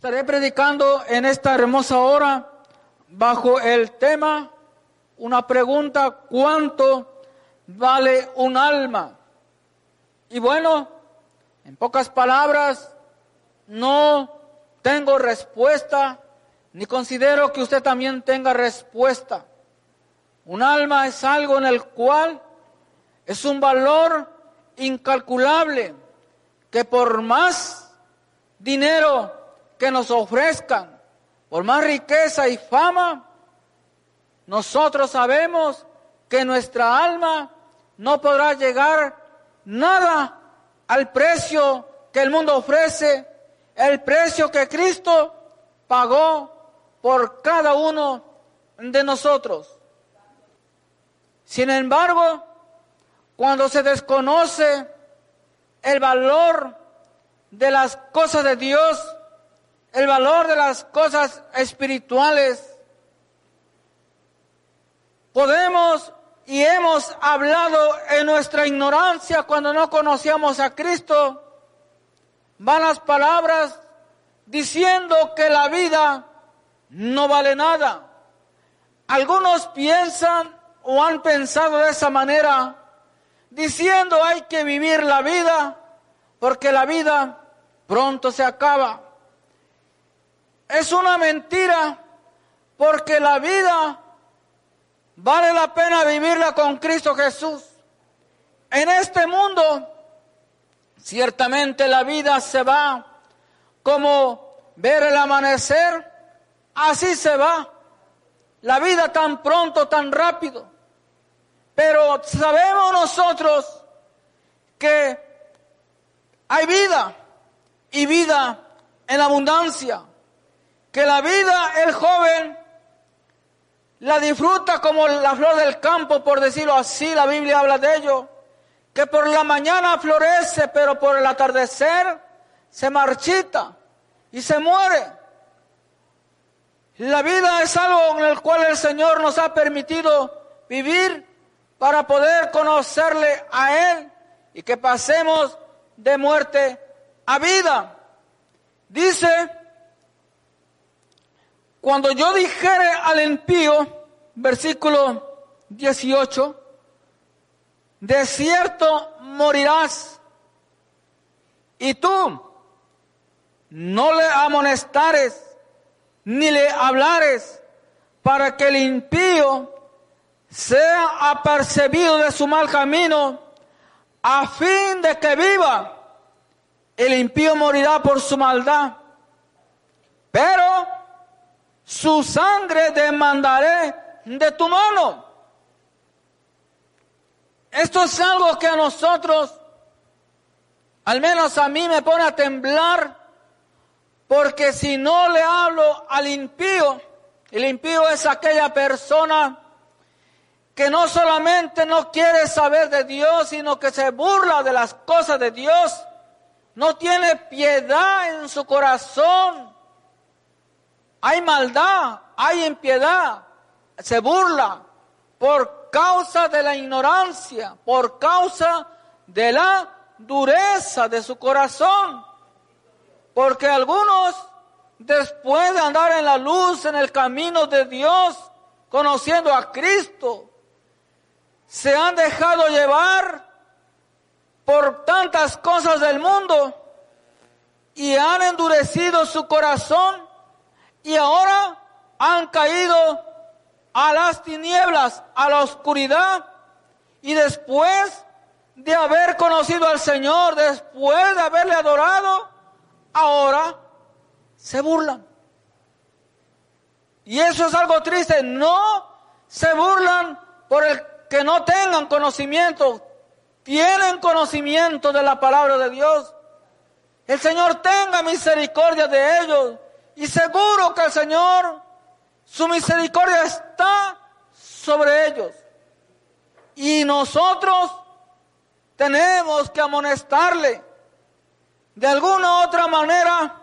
Estaré predicando en esta hermosa hora bajo el tema, una pregunta, ¿cuánto vale un alma? Y bueno, en pocas palabras, no tengo respuesta, ni considero que usted también tenga respuesta. Un alma es algo en el cual es un valor incalculable que por más dinero que nos ofrezcan, por más riqueza y fama, nosotros sabemos que nuestra alma no podrá llegar nada al precio que el mundo ofrece, el precio que Cristo pagó por cada uno de nosotros. Sin embargo, cuando se desconoce el valor de las cosas de Dios, el valor de las cosas espirituales, podemos y hemos hablado en nuestra ignorancia cuando no conocíamos a Cristo, vanas palabras diciendo que la vida no vale nada. Algunos piensan o han pensado de esa manera, diciendo hay que vivir la vida porque la vida pronto se acaba. Es una mentira porque la vida vale la pena vivirla con Cristo Jesús. En este mundo, ciertamente la vida se va como ver el amanecer, así se va. La vida tan pronto, tan rápido. Pero sabemos nosotros que hay vida y vida en abundancia. Que la vida, el joven, la disfruta como la flor del campo, por decirlo así, la Biblia habla de ello. Que por la mañana florece, pero por el atardecer se marchita y se muere. La vida es algo en el cual el Señor nos ha permitido vivir para poder conocerle a Él y que pasemos de muerte a vida. Dice, cuando yo dijere al impío, versículo 18, de cierto morirás, y tú no le amonestares, ni le hablares, para que el impío sea apercebido de su mal camino, a fin de que viva. El impío morirá por su maldad, pero su sangre demandaré de tu mano. Esto es algo que a nosotros, al menos a mí, me pone a temblar, porque si no le hablo al impío, el impío es aquella persona que no solamente no quiere saber de Dios, sino que se burla de las cosas de Dios, no tiene piedad en su corazón, hay maldad, hay impiedad, se burla por causa de la ignorancia, por causa de la dureza de su corazón, porque algunos después de andar en la luz, en el camino de Dios, conociendo a Cristo, se han dejado llevar por tantas cosas del mundo y han endurecido su corazón y ahora han caído a las tinieblas, a la oscuridad y después de haber conocido al Señor, después de haberle adorado, ahora se burlan. Y eso es algo triste, no se burlan por el que no tengan conocimiento, tienen conocimiento de la palabra de Dios. El Señor tenga misericordia de ellos. Y seguro que el Señor, su misericordia está sobre ellos. Y nosotros tenemos que amonestarle. De alguna otra manera,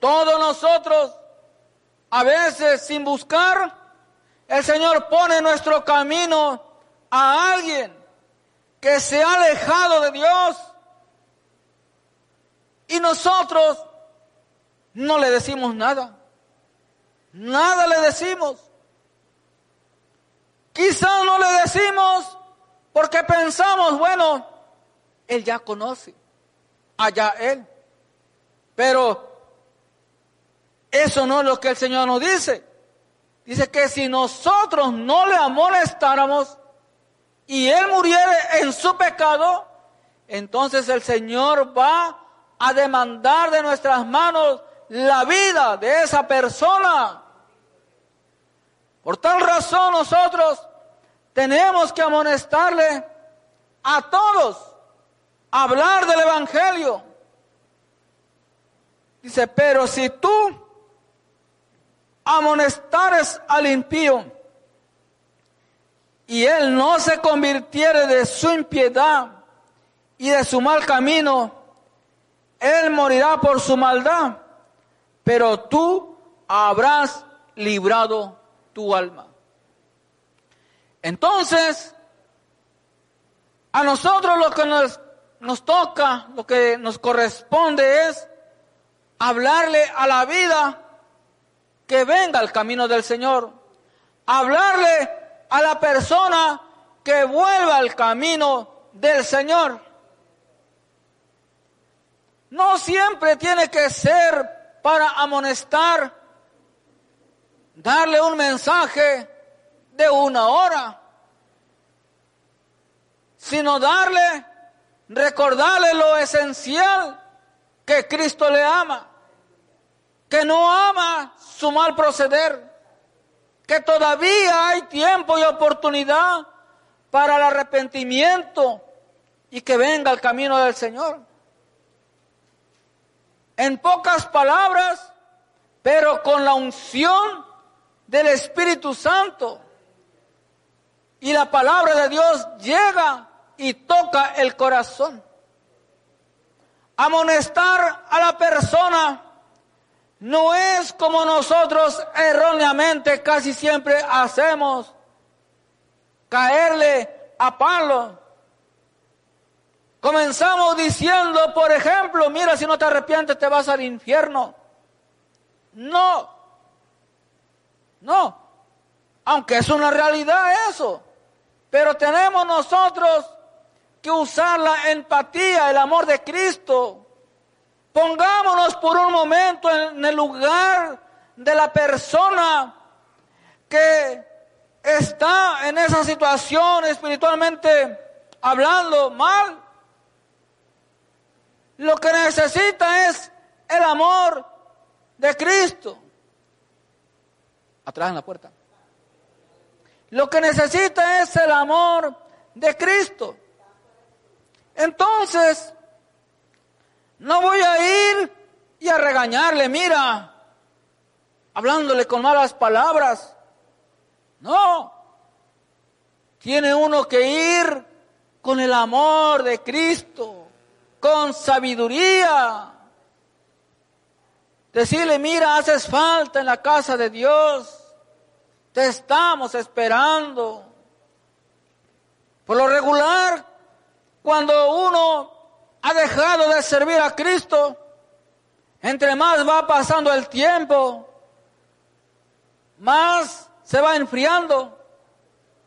todos nosotros, a veces sin buscar, el Señor pone en nuestro camino a alguien que se ha alejado de Dios. Y nosotros no le decimos nada. Nada le decimos. Quizá no le decimos porque pensamos, bueno, él ya conoce, allá él. Pero eso no es lo que el Señor nos dice. Dice que si nosotros no le amonestáramos y él muriere en su pecado, entonces el Señor va a demandar de nuestras manos la vida de esa persona. Por tal razón nosotros tenemos que amonestarle a todos, hablar del Evangelio. Dice, pero si tú amonestares al impío y él no se convirtiere de su impiedad y de su mal camino, él morirá por su maldad, pero tú habrás librado tu alma. Entonces, a nosotros lo que nos, toca, lo que nos corresponde es hablarle a la vida que venga al camino del Señor. Hablarle a la persona que vuelva al camino del Señor. No siempre tiene que ser para amonestar, darle un mensaje de una hora, sino darle, recordarle lo esencial que Cristo le ama, que no ama su mal proceder, que todavía hay tiempo y oportunidad para el arrepentimiento y que venga el camino del Señor. En pocas palabras, pero con la unción del Espíritu Santo. Y la palabra de Dios llega y toca el corazón. Amonestar a la persona no es como nosotros erróneamente casi siempre hacemos, caerle a palo. Comenzamos diciendo, por ejemplo, mira, si no te arrepientes te vas al infierno. No, no, aunque es una realidad eso, pero tenemos nosotros que usar la empatía, el amor de Cristo Pongámonos por un momento en el lugar de la persona que está en esa situación espiritualmente hablando mal. Lo que necesita es el amor de Cristo. Atrás en la puerta. Lo que necesita es el amor de Cristo. Entonces, no voy a ir y a regañarle, mira, hablándole con malas palabras. No. Tiene uno que ir con el amor de Cristo, con sabiduría. Decirle, mira, haces falta en la casa de Dios. Te estamos esperando. Por lo regular, cuando uno ha dejado de servir a Cristo, entre más va pasando el tiempo, más se va enfriando,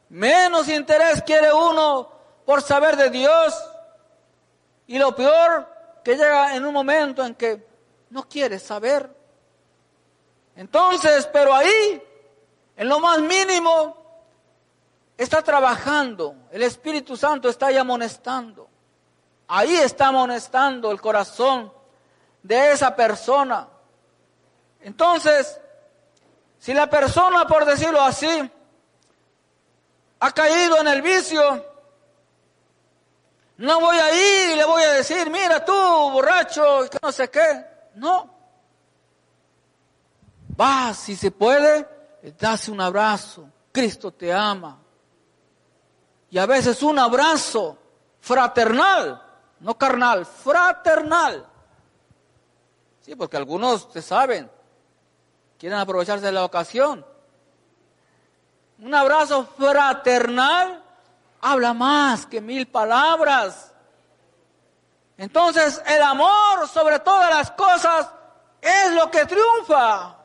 menos interés quiere uno por saber de Dios. Y lo peor, que llega en un momento en que no quiere saber. Entonces, pero ahí, en lo más mínimo, está trabajando, el Espíritu Santo está ahí amonestando. Ahí está amonestando el corazón de esa persona. Entonces, si la persona, por decirlo así, ha caído en el vicio, no voy a ir y le voy a decir, mira tú, borracho, que no sé qué. No. Va, si se puede, das un abrazo. Cristo te ama. Y a veces un abrazo fraternal no carnal, fraternal. Sí, porque algunos, se saben, quieren aprovecharse de la ocasión. Un abrazo fraternal habla más que mil palabras. Entonces, el amor sobre todas las cosas es lo que triunfa.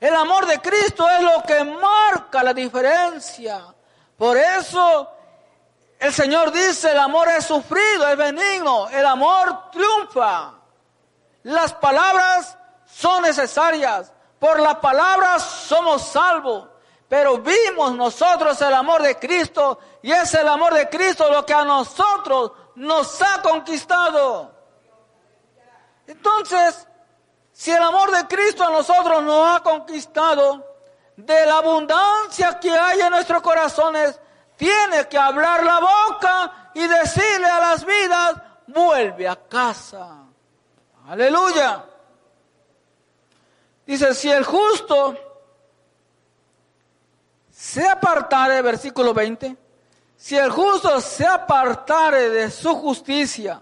El amor de Cristo es lo que marca la diferencia. Por eso el Señor dice, el amor es sufrido, es benigno, el amor triunfa. Las palabras son necesarias, por las palabras somos salvos, pero vimos nosotros el amor de Cristo y es el amor de Cristo lo que a nosotros nos ha conquistado. Entonces, si el amor de Cristo a nosotros nos ha conquistado, de la abundancia que hay en nuestros corazones, tiene que hablar la boca y decirle a las vidas, vuelve a casa. Aleluya. Dice, si el justo se apartare, versículo 20, si el justo se apartare de su justicia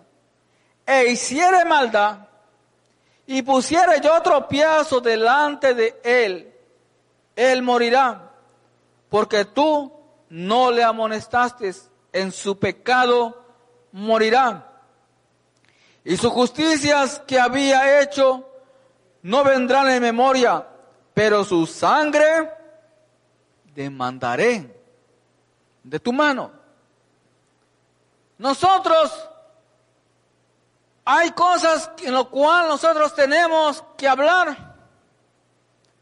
e hiciere maldad y pusiere yo tropiezo delante de él, él morirá, porque tú no le amonestaste en su pecado, morirá. Y sus justicias que había hecho no vendrán en memoria, pero su sangre demandaré de tu mano. Nosotros hay cosas en lo cual nosotros tenemos que hablar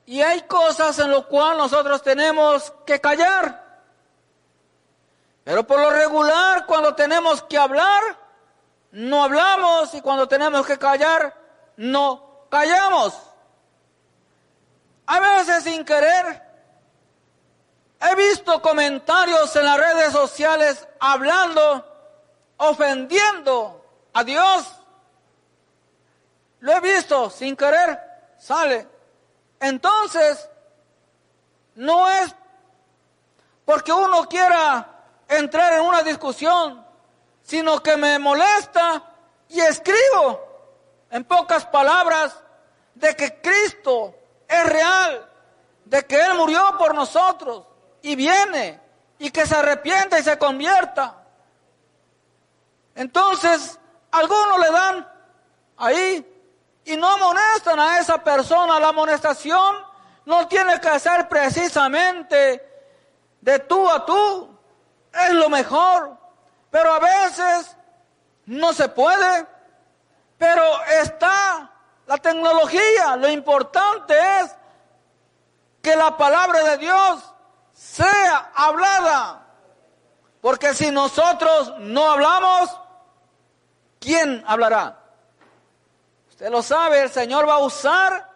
y hay cosas en lo cual nosotros tenemos que callar. Pero por lo regular, cuando tenemos que hablar, no hablamos y cuando tenemos que callar, no callamos. A veces sin querer, he visto comentarios en las redes sociales hablando, ofendiendo a Dios. Lo he visto sin querer, sale. Entonces, no es porque uno quiera entrar en una discusión, sino que me molesta y escribo en pocas palabras de que Cristo es real, de que Él murió por nosotros y viene y que se arrepienta y se convierta. Entonces, algunos le dan ahí y no amonestan a esa persona. La amonestación no tiene que ser precisamente de tú a tú, es lo mejor, pero a veces no se puede, pero está la tecnología, lo importante es que la palabra de Dios sea hablada, porque si nosotros no hablamos, ¿quién hablará? Usted lo sabe, el Señor va a usar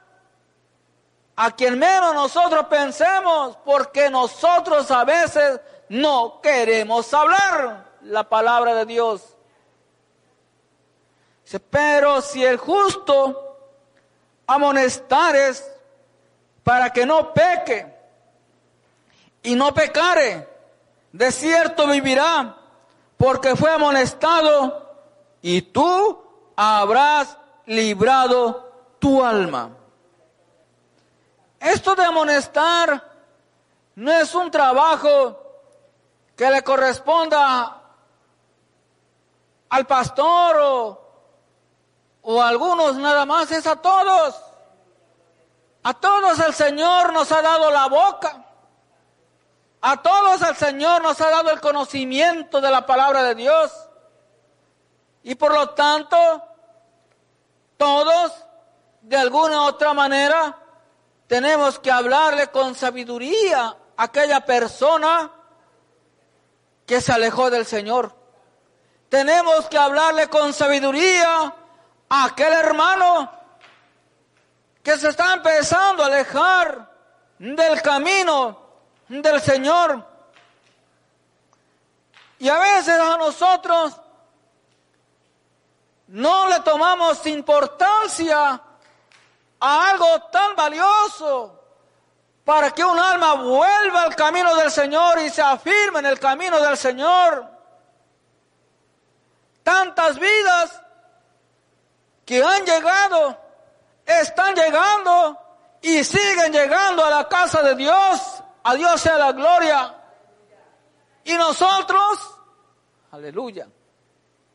a quien menos nosotros pensemos, porque nosotros a veces no queremos hablar la palabra de Dios. Pero si el justo amonestares para que no peque y no pecare, de cierto vivirá, porque fue amonestado y tú habrás librado tu alma. Esto de amonestar no es un trabajo que le corresponda al pastor o, a algunos nada más, es a todos. A todos el Señor nos ha dado la boca. A todos el Señor nos ha dado el conocimiento de la palabra de Dios. Y por lo tanto, todos, de alguna u otra manera, tenemos que hablarle con sabiduría a aquella persona que se alejó del Señor. Tenemos que hablarle con sabiduría a aquel hermano que se está empezando a alejar del camino del Señor. Y a veces a nosotros no le tomamos importancia a algo tan valioso para que un alma vuelva al camino del Señor y se afirme en el camino del Señor. Tantas vidas que han llegado, están llegando y siguen llegando a la casa de Dios. A Dios sea la gloria. Y nosotros, aleluya,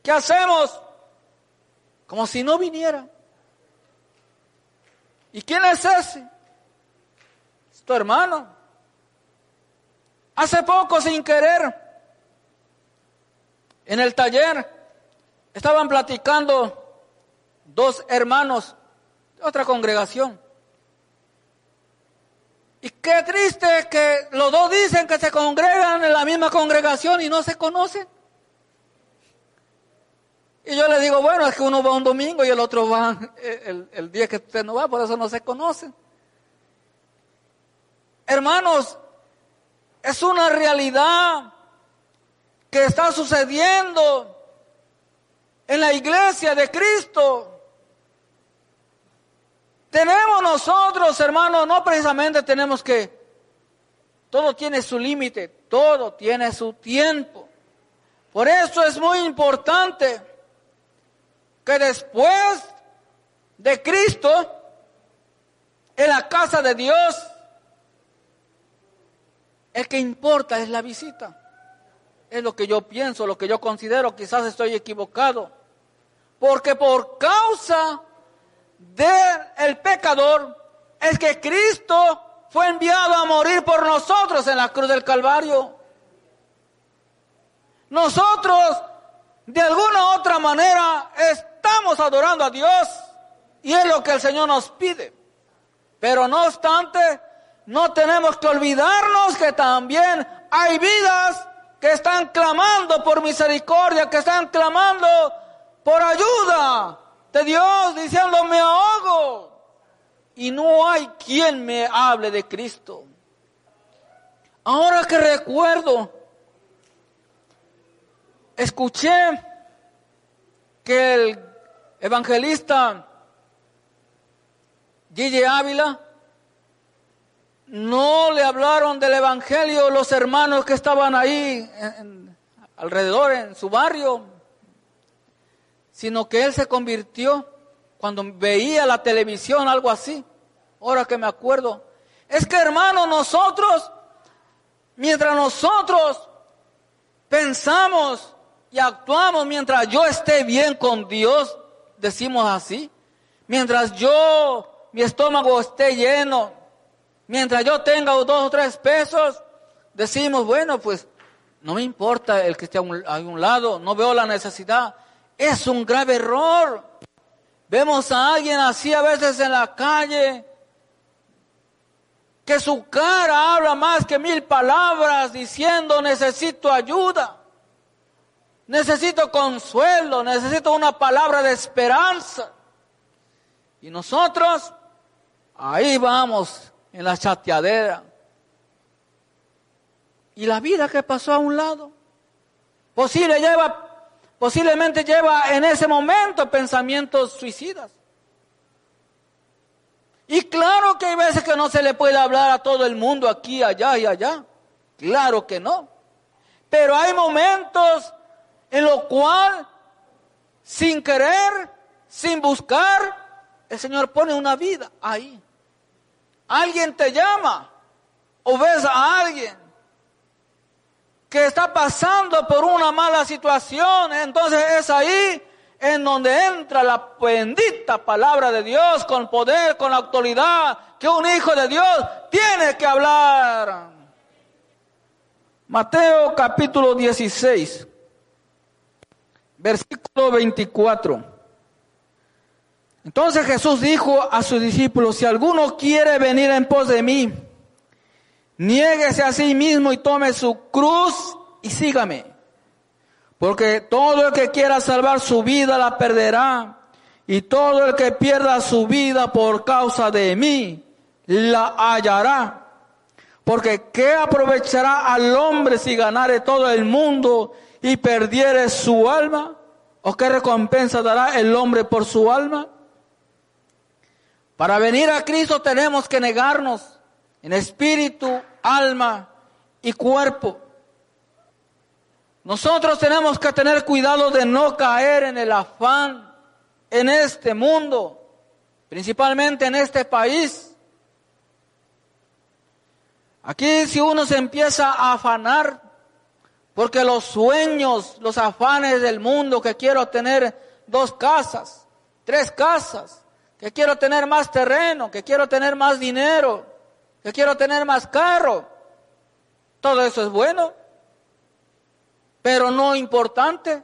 ¿qué hacemos? Como si no viniera. ¿Y quién es ese? Es tu hermano. Hace poco, sin querer, en el taller, estaban platicando dos hermanos de otra congregación. Y qué triste que los dos dicen que se congregan en la misma congregación y no se conocen. Y yo le digo, bueno, es que uno va un domingo y el otro va el, día que usted no va, por eso no se conocen. Hermanos, es una realidad que está sucediendo en la iglesia de Cristo. Tenemos nosotros, hermanos, no precisamente tenemos que, todo tiene su límite, todo tiene su tiempo. Por eso es muy importante que después de Cristo, en la casa de Dios, el que importa es la visita. Es lo que yo pienso, lo que yo considero, quizás estoy equivocado. Porque por causa del pecador es que Cristo fue enviado a morir por nosotros en la cruz del Calvario. Nosotros, de alguna u otra manera, estamos adorando a Dios y es lo que el Señor nos pide. Pero no obstante, no tenemos que olvidarnos que también hay vidas que están clamando por misericordia, que están clamando por ayuda de Dios, diciendo me ahogo. Y no hay quien me hable de Cristo. Ahora que recuerdo, escuché que el evangelista Gigi Ávila, no le hablaron del Evangelio los hermanos que estaban ahí alrededor en su barrio, sino que él se convirtió cuando veía la televisión, algo así. Ahora que me acuerdo, es que hermanos, nosotros, mientras nosotros pensamos y actuamos mientras yo esté bien con Dios, decimos así. Mientras yo, mi estómago esté lleno, mientras yo tenga dos o tres pesos, decimos, bueno, pues no me importa el que esté a un, lado, no veo la necesidad. Es un grave error. Vemos a alguien así a veces en la calle, que su cara habla más que mil palabras diciendo necesito ayuda. Necesito consuelo, necesito una palabra de esperanza. Y nosotros, ahí vamos, en la chateadera. Y la vida que pasó a un lado, posible lleva, posiblemente lleva en ese momento pensamientos suicidas. Y claro que hay veces que no se le puede hablar a todo el mundo aquí, allá y allá. Claro que no. Pero hay momentos en lo cual, sin querer, sin buscar, el Señor pone una vida ahí. Alguien te llama o ves a alguien que está pasando por una mala situación, entonces es ahí en donde entra la bendita palabra de Dios con poder, con autoridad, que un hijo de Dios tiene que hablar. Mateo capítulo 16 versículo 24. Entonces Jesús dijo a sus discípulos, si alguno quiere venir en pos de mí, niéguese a sí mismo y tome su cruz y sígame. Porque todo el que quiera salvar su vida la perderá. Y todo el que pierda su vida por causa de mí la hallará. Porque ¿qué aprovechará al hombre si ganare todo el mundo y perdiere su alma? ¿O qué recompensa dará el hombre por su alma? Para venir a Cristo tenemos que negarnos en espíritu, alma y cuerpo. Nosotros tenemos que tener cuidado de no caer en el afán en este mundo, principalmente en este país. Aquí si uno se empieza a afanar porque los sueños, los afanes del mundo, que quiero tener dos casas, tres casas, que quiero tener más terreno, que quiero tener más dinero, que quiero tener más carro. Todo eso es bueno, pero no importante.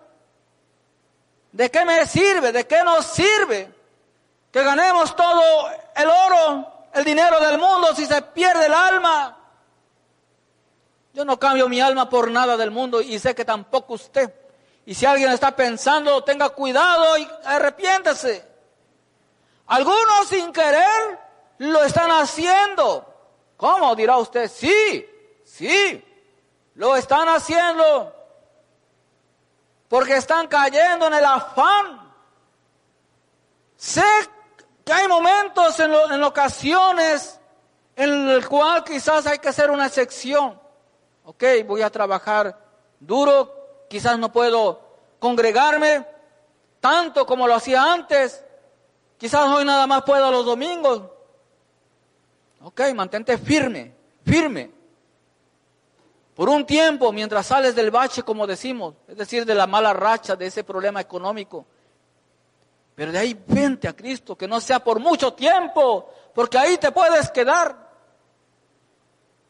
¿De qué me sirve? ¿De qué nos sirve que ganemos todo el oro, el dinero del mundo si se pierde el alma? Yo no cambio mi alma por nada del mundo y sé que tampoco usted. Y si alguien está pensando, tenga cuidado y arrepiéntase. Algunos sin querer lo están haciendo. ¿Cómo dirá usted? Sí, sí, lo están haciendo. Porque están cayendo en el afán. Sé que hay momentos en, en ocasiones en el cual quizás hay que hacer una excepción. Ok, voy a trabajar duro, quizás no puedo congregarme tanto como lo hacía antes. Quizás hoy nada más puedo los domingos. Ok, mantente firme, firme. Por un tiempo, mientras sales del bache, como decimos, es decir, de la mala racha, de ese problema económico. Pero de ahí vente a Cristo, que no sea por mucho tiempo, porque ahí te puedes quedar.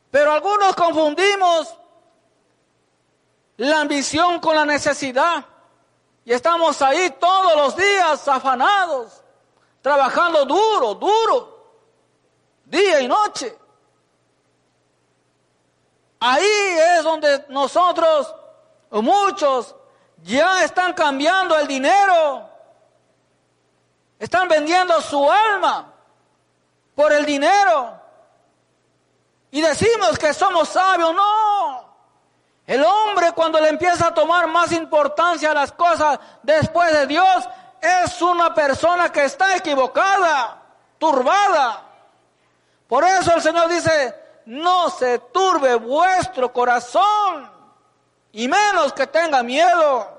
Pero algunos confundimos la ambición con la necesidad. Y estamos ahí todos los días afanados, trabajando duro, duro, día y noche. Ahí es donde nosotros, muchos, ya están cambiando el dinero. Están vendiendo su alma por el dinero. Y decimos que somos sabios. No. El hombre cuando le empieza a tomar más importancia a las cosas después de Dios es una persona que está equivocada, turbada. Por eso el Señor dice, no se turbe vuestro corazón y menos que tenga miedo.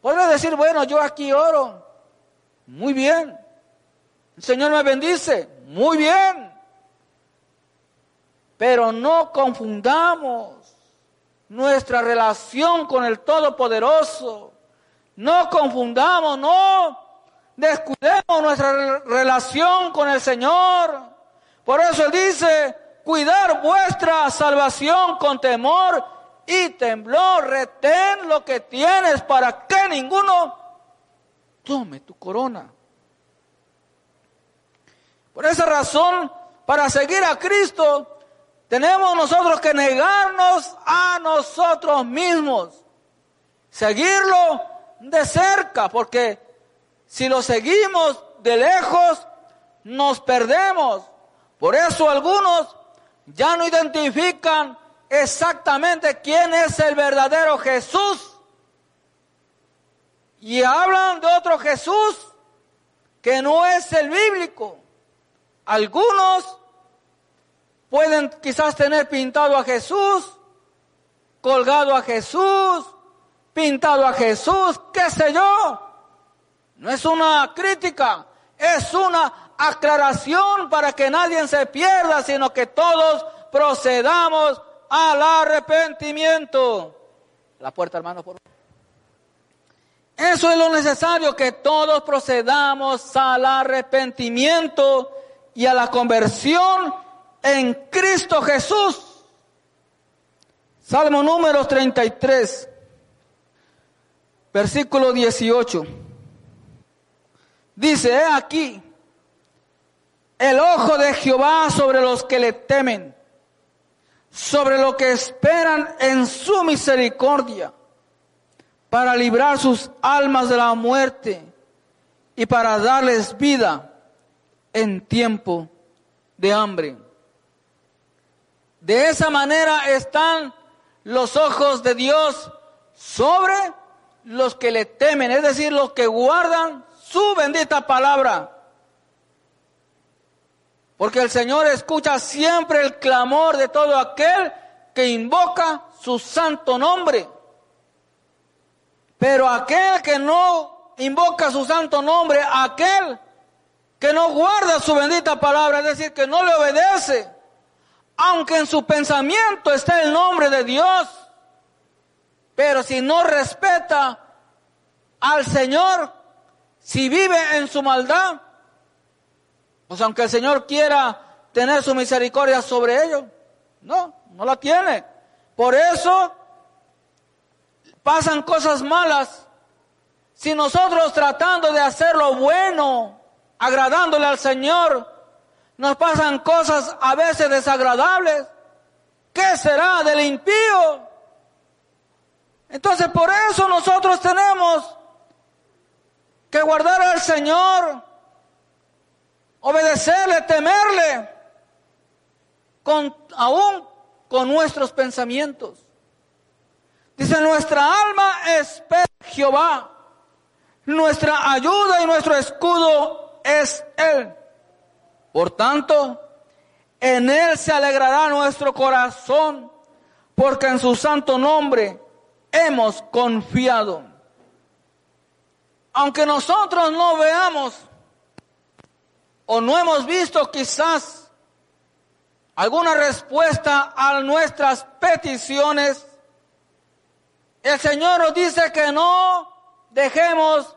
Puede decir, bueno, yo aquí oro. Muy bien. El Señor me bendice. Muy bien. Pero no confundamos nuestra relación con el Todopoderoso. No confundamos, no descuidemos nuestra relación con el Señor. Por eso Él dice, cuidar vuestra salvación con temor y temblor. Retén lo que tienes para que ninguno tome tu corona. Por esa razón, para seguir a Cristo, tenemos nosotros que negarnos a nosotros mismos, seguirlo de cerca, porque si lo seguimos de lejos, nos perdemos. Por eso algunos ya no identifican exactamente quién es el verdadero Jesús. Y hablan de otro Jesús que no es el bíblico. Algunos Pueden quizás tener pintado a Jesús, colgado a Jesús, pintado a Jesús, qué sé yo. No es una crítica, es una aclaración para que nadie se pierda, sino que todos procedamos al arrepentimiento. La puerta, hermano, por Eso es lo necesario, que todos procedamos al arrepentimiento y a la conversión en Cristo Jesús. Salmo número 33, versículo 18. Dice, he aquí, el ojo de Jehová sobre los que le temen, sobre lo que esperan en su misericordia, para librar sus almas de la muerte y para darles vida en tiempo de hambre. De esa manera están los ojos de Dios sobre los que le temen, es decir, los que guardan su bendita palabra. Porque el Señor escucha siempre el clamor de todo aquel que invoca su santo nombre. Pero aquel que no invoca su santo nombre, aquel que no guarda su bendita palabra, es decir, que no le obedece, aunque en su pensamiento esté el nombre de Dios, pero si no respeta al Señor, si vive en su maldad, pues aunque el Señor quiera tener su misericordia sobre ellos, no, no la tiene. Por eso pasan cosas malas. Si nosotros tratando de hacer lo bueno, agradándole al Señor, nos pasan cosas a veces desagradables, ¿qué será del impío? Entonces por eso nosotros tenemos que guardar al Señor, obedecerle, temerle, con, aún con nuestros pensamientos. Dice, nuestra alma espera Jehová, nuestra ayuda y nuestro escudo es Él. Por tanto, en Él se alegrará nuestro corazón, porque en su santo nombre hemos confiado. Aunque nosotros no veamos o no hemos visto quizás alguna respuesta a nuestras peticiones, el Señor nos dice que no dejemos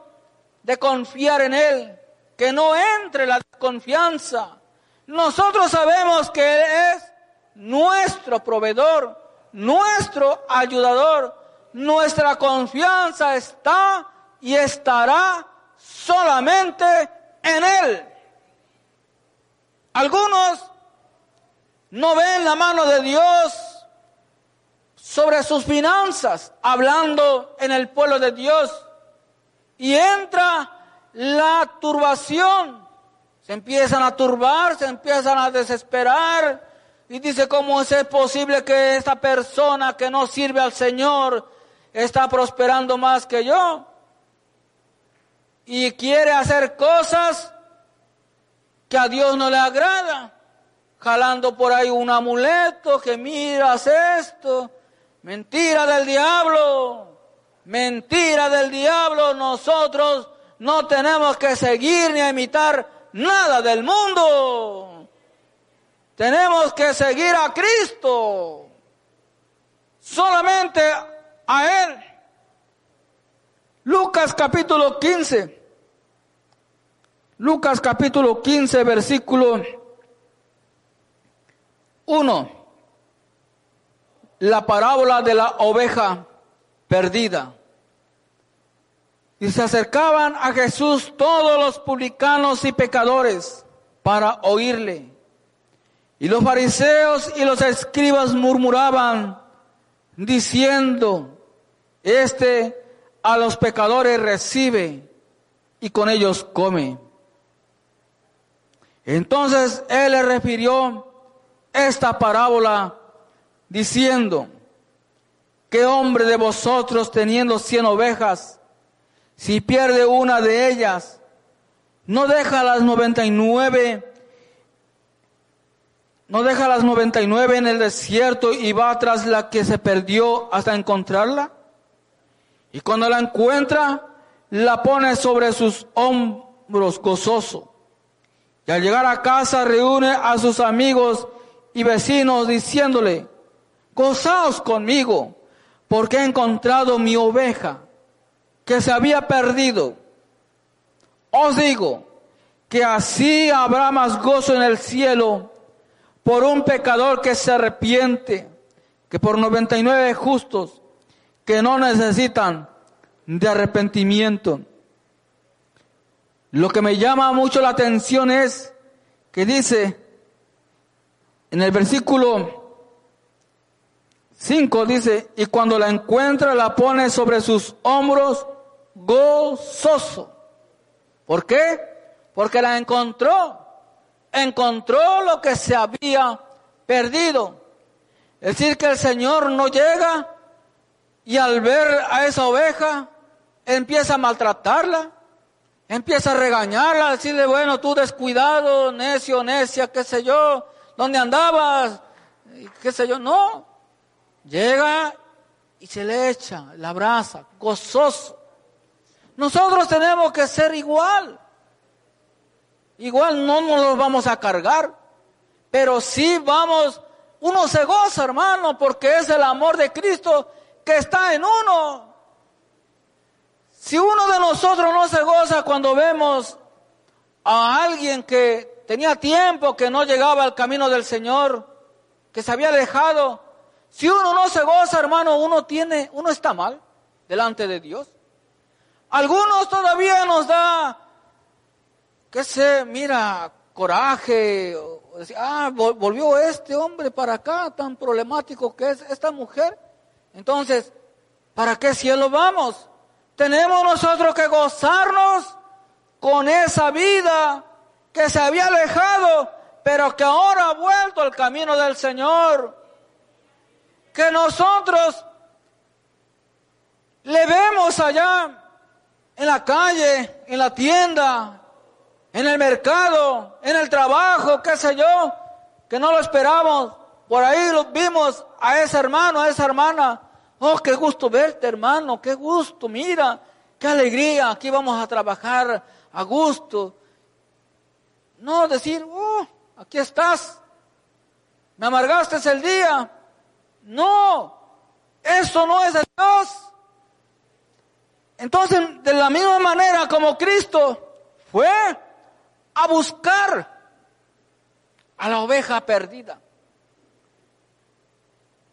de confiar en Él, que no entre la desconfianza. Nosotros sabemos que Él es nuestro proveedor, nuestro ayudador, nuestra confianza está y estará solamente en Él. Algunos no ven la mano de Dios sobre sus finanzas, hablando en el pueblo de Dios, y entra la turbación. Se empiezan a turbar, se empiezan a desesperar, y dice, ¿cómo es posible que esta persona que no sirve al Señor está prosperando más que yo y quiere hacer cosas que a Dios no le agrada, jalando por ahí un amuleto que miras esto, mentira del diablo, mentira del diablo, nosotros no tenemos que seguir ni imitar nada del mundo. Tenemos que seguir a Cristo. Solamente a Él. Lucas capítulo 15. Lucas capítulo 15, versículo 1. La parábola de la oveja perdida. Y se acercaban a Jesús todos los publicanos y pecadores para oírle. Y los fariseos y los escribas murmuraban diciendo, este a los pecadores recibe y con ellos come. Entonces él le refirió esta parábola diciendo, ¿qué hombre de vosotros teniendo cien ovejas, si pierde una de ellas, no deja las noventa y nueve, no deja las noventa y nueve en el desierto y va tras la que se perdió hasta encontrarla? Y cuando la encuentra, la pone sobre sus hombros gozoso. Y al llegar a casa reúne a sus amigos y vecinos diciéndole, gozaos conmigo, porque he encontrado mi oveja que se había perdido. Os digo que así habrá más gozo en el cielo por un pecador que se arrepiente que por 99 justos que no necesitan de arrepentimiento. Lo que me llama mucho la atención es que dice en el versículo 5 dice, y cuando la encuentra la pone sobre sus hombros gozoso. ¿Por qué? Porque la encontró. Encontró lo que se había perdido. Es decir, que el Señor no llega y al ver a esa oveja, empieza a maltratarla, empieza a regañarla, decirle, bueno, tú descuidado, necio, necia, qué sé yo, ¿dónde andabas? qué sé yo, no. Llega y se le echa, la abraza, gozoso. Nosotros tenemos que ser igual. Igual no nos vamos a cargar, pero sí vamos, uno se goza, hermano, porque es el amor de Cristo que está en uno. Si uno de nosotros no se goza cuando vemos a alguien que tenía tiempo que no llegaba al camino del Señor, que se había alejado, si uno no se goza, hermano, uno tiene, uno está mal delante de Dios. Algunos todavía nos da, qué sé, mira, coraje, ah, volvió este hombre para acá, tan problemático que es esta mujer. Entonces, ¿para qué cielo vamos? Tenemos nosotros que gozarnos con esa vida que se había alejado, pero que ahora ha vuelto al camino del Señor. Que nosotros le vemos allá en la calle, en la tienda, en el mercado, en el trabajo, qué sé yo, que no lo esperamos. Por ahí lo vimos a ese hermano, a esa hermana. Oh, qué gusto verte, hermano, qué gusto, mira, qué alegría, aquí vamos a trabajar a gusto. No decir, oh, aquí estás, me amargaste el día. No, eso no es de Dios. Entonces, de la misma manera como Cristo fue a buscar a la oveja perdida.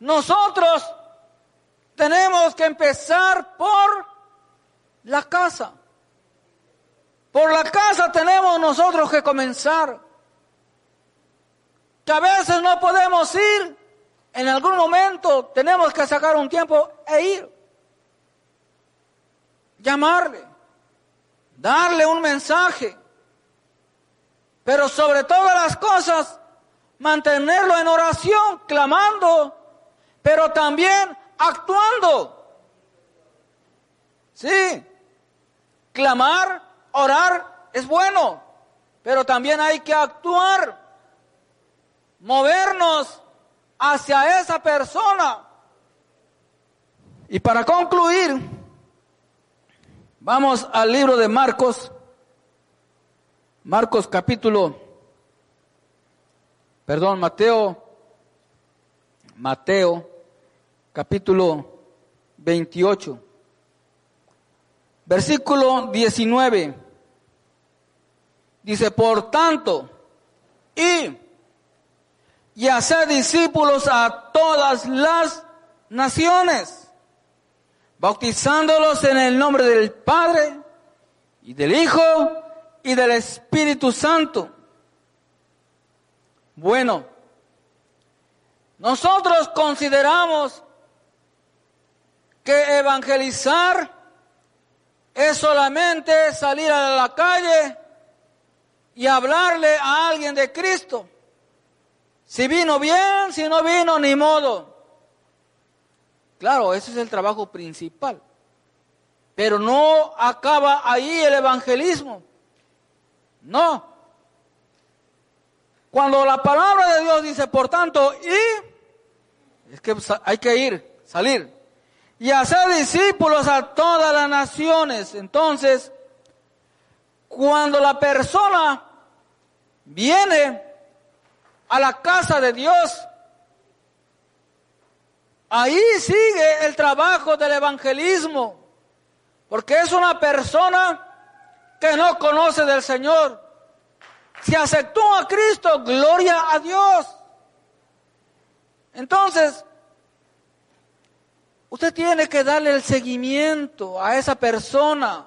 Nosotros tenemos que empezar por la casa. Por la casa tenemos nosotros que comenzar. Que a veces no podemos ir, en algún momento tenemos que sacar un tiempo e ir. Llamarle, darle un mensaje. Pero sobre todas las cosas, mantenerlo en oración, clamando, pero también actuando. Sí, clamar orar es bueno, pero también hay que actuar, movernos hacia esa persona. Y para concluir, vamos al libro de Marcos, Marcos capítulo, perdón, Mateo, Mateo capítulo 28, versículo 19. Dice, por tanto, y, y hacer discípulos a todas las naciones, bautizándolos en el nombre del Padre y del Hijo y del Espíritu Santo. Bueno, nosotros consideramos que evangelizar es solamente salir a la calle y hablarle a alguien de Cristo. Si vino bien, si no vino, ni modo. Claro, ese es el trabajo principal. Pero no acaba ahí el evangelismo. No. Cuando la palabra de Dios dice, por tanto, y, es que hay que ir, salir, y hacer discípulos a todas las naciones. Entonces, cuando la persona viene a la casa de Dios, ahí sigue el trabajo del evangelismo, porque es una persona que no conoce del Señor. Si aceptó a Cristo, gloria a Dios. Entonces, usted tiene que darle el seguimiento a esa persona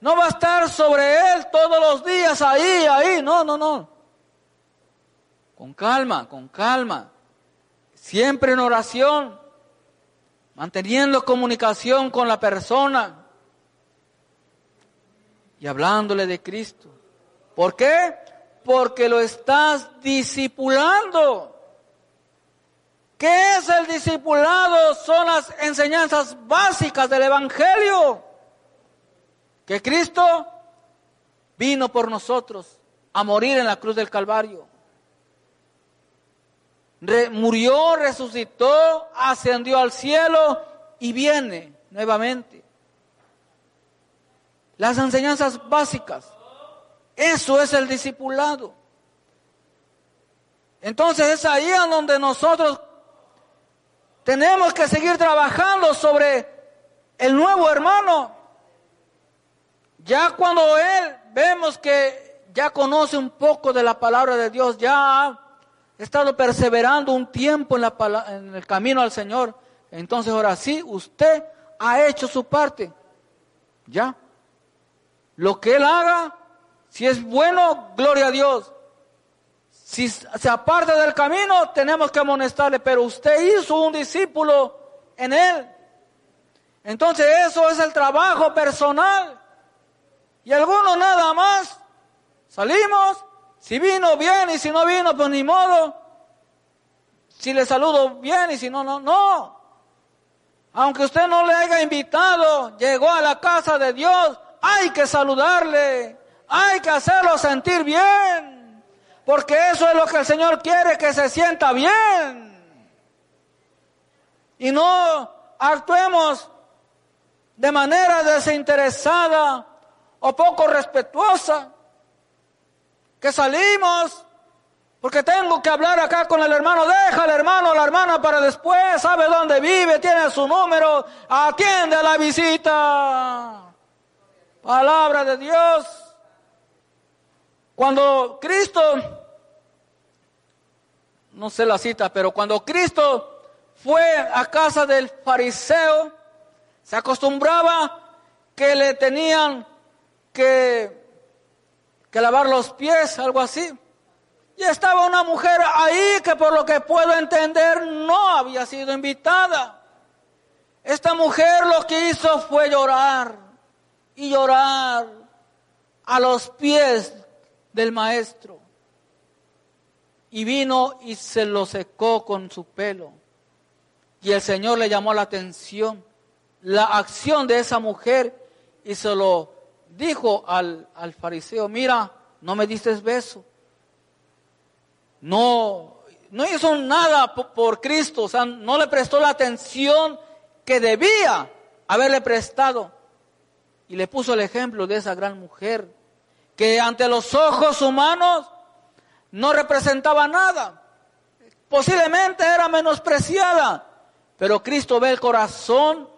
no va a estar sobre él todos los días ahí, ahí. No, no, no. Con calma, con calma. Siempre en oración. Manteniendo comunicación con la persona. Y hablándole de Cristo. ¿Por qué? Porque lo estás discipulando. ¿Qué es el discipulado? Son las enseñanzas básicas del Evangelio que Cristo vino por nosotros a morir en la cruz del Calvario. murió, resucitó, ascendió al cielo y viene nuevamente. Las enseñanzas básicas. Eso es el discipulado. Entonces es ahí en donde nosotros tenemos que seguir trabajando sobre el nuevo hermano Ya cuando él vemos que ya conoce un poco de la palabra de Dios, ya ha estado perseverando un tiempo en, la, en el camino al Señor, entonces ahora sí, usted ha hecho su parte. Ya. Lo que él haga, si es bueno, gloria a Dios. Si se aparta del camino, tenemos que amonestarle, pero usted hizo un discípulo en él. Entonces eso es el trabajo personal. Y algunos nada más salimos, si vino bien y si no vino, pues ni modo. Si le saludo bien y si no, no, no. Aunque usted no le haya invitado, llegó a la casa de Dios, hay que saludarle, hay que hacerlo sentir bien. Porque eso es lo que el Señor quiere, que se sienta bien. Y no actuemos de manera desinteresada o poco respetuosa. Que salimos porque tengo que hablar acá con el hermano. Deja al hermano, la hermana para después. Sabe dónde vive, tiene su número. Atiende la visita. Palabra de Dios. Cuando Cristo no sé la cita, pero cuando Cristo fue a casa del fariseo, se acostumbraba que le tenían que, lavar los pies, algo así. Y estaba una mujer ahí que por lo que puedo entender no había sido invitada. Esta mujer lo que hizo fue llorar y llorar a los pies del maestro y vino y se lo secó con su pelo. Y el Señor le llamó la atención la acción de esa mujer y se lo dijo al, al fariseo, mira, no me diste beso. No, no hizo nada por, por Cristo, o sea, no le prestó la atención que debía haberle prestado. Y le puso el ejemplo de esa gran mujer que ante los ojos humanos no representaba nada. Posiblemente era menospreciada, pero Cristo ve el corazón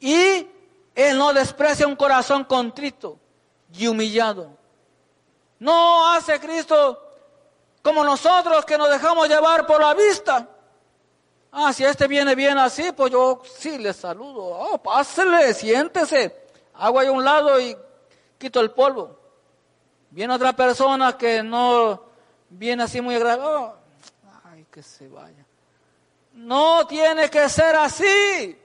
y Él no desprecia un corazón contrito y humillado. No hace Cristo como nosotros que nos dejamos llevar por la vista. Ah, si este viene bien así, pues yo sí le saludo. Oh, pásele, siéntese. Hago ahí un lado y quito el polvo. Viene otra persona que no viene así muy agradable, oh, ay, que se vaya. No tiene que ser así.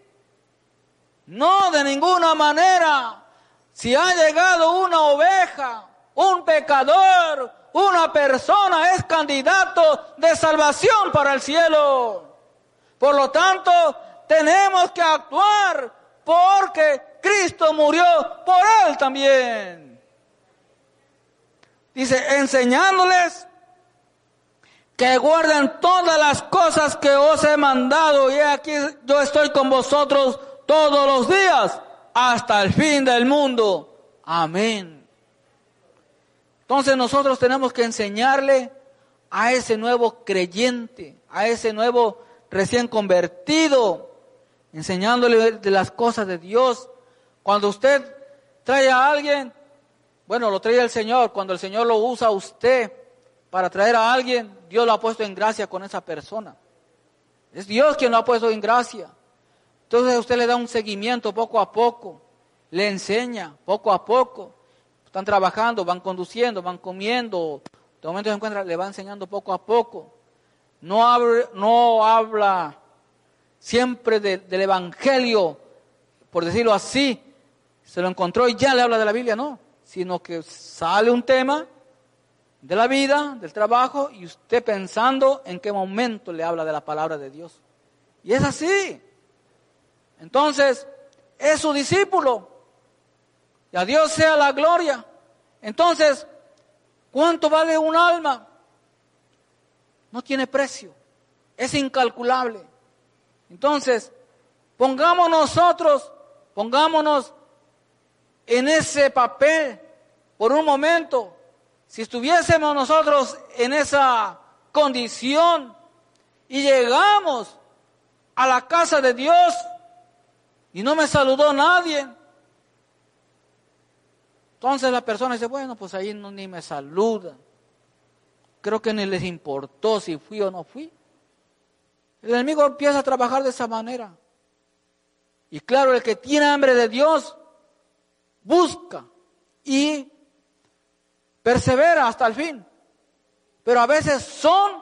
No, de ninguna manera. Si ha llegado una oveja, un pecador, una persona es candidato de salvación para el cielo. Por lo tanto, tenemos que actuar porque Cristo murió por él también. Dice, enseñándoles que guarden todas las cosas que os he mandado y aquí yo estoy con vosotros todos los días hasta el fin del mundo. Amén. Entonces nosotros tenemos que enseñarle a ese nuevo creyente, a ese nuevo recién convertido, enseñándole de las cosas de Dios. Cuando usted trae a alguien, bueno, lo trae el Señor, cuando el Señor lo usa a usted para traer a alguien, Dios lo ha puesto en gracia con esa persona. Es Dios quien lo ha puesto en gracia. Entonces usted le da un seguimiento poco a poco, le enseña poco a poco. Están trabajando, van conduciendo, van comiendo. De momento se encuentra, le va enseñando poco a poco. No habla, no habla siempre del Evangelio, por decirlo así. Se lo encontró y ya le habla de la Biblia, no. Sino que sale un tema de la vida, del trabajo, y usted pensando en qué momento le habla de la palabra de Dios. Y es así. Entonces, es su discípulo. Y a Dios sea la gloria. Entonces, ¿cuánto vale un alma? No tiene precio. Es incalculable. Entonces, pongamos nosotros, pongámonos en ese papel por un momento si estuviésemos nosotros en esa condición y llegamos a la casa de Dios, y no me saludó nadie. Entonces la persona dice, bueno, pues ahí no, ni me saluda. Creo que ni les importó si fui o no fui. El enemigo empieza a trabajar de esa manera. Y claro, el que tiene hambre de Dios busca y persevera hasta el fin. Pero a veces son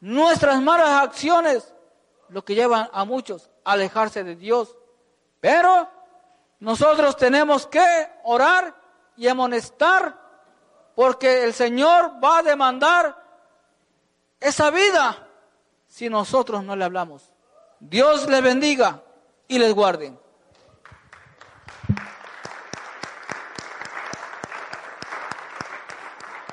nuestras malas acciones lo que llevan a muchos a alejarse de Dios. Pero nosotros tenemos que orar y amonestar porque el Señor va a demandar esa vida si nosotros no le hablamos. Dios les bendiga y les guarde.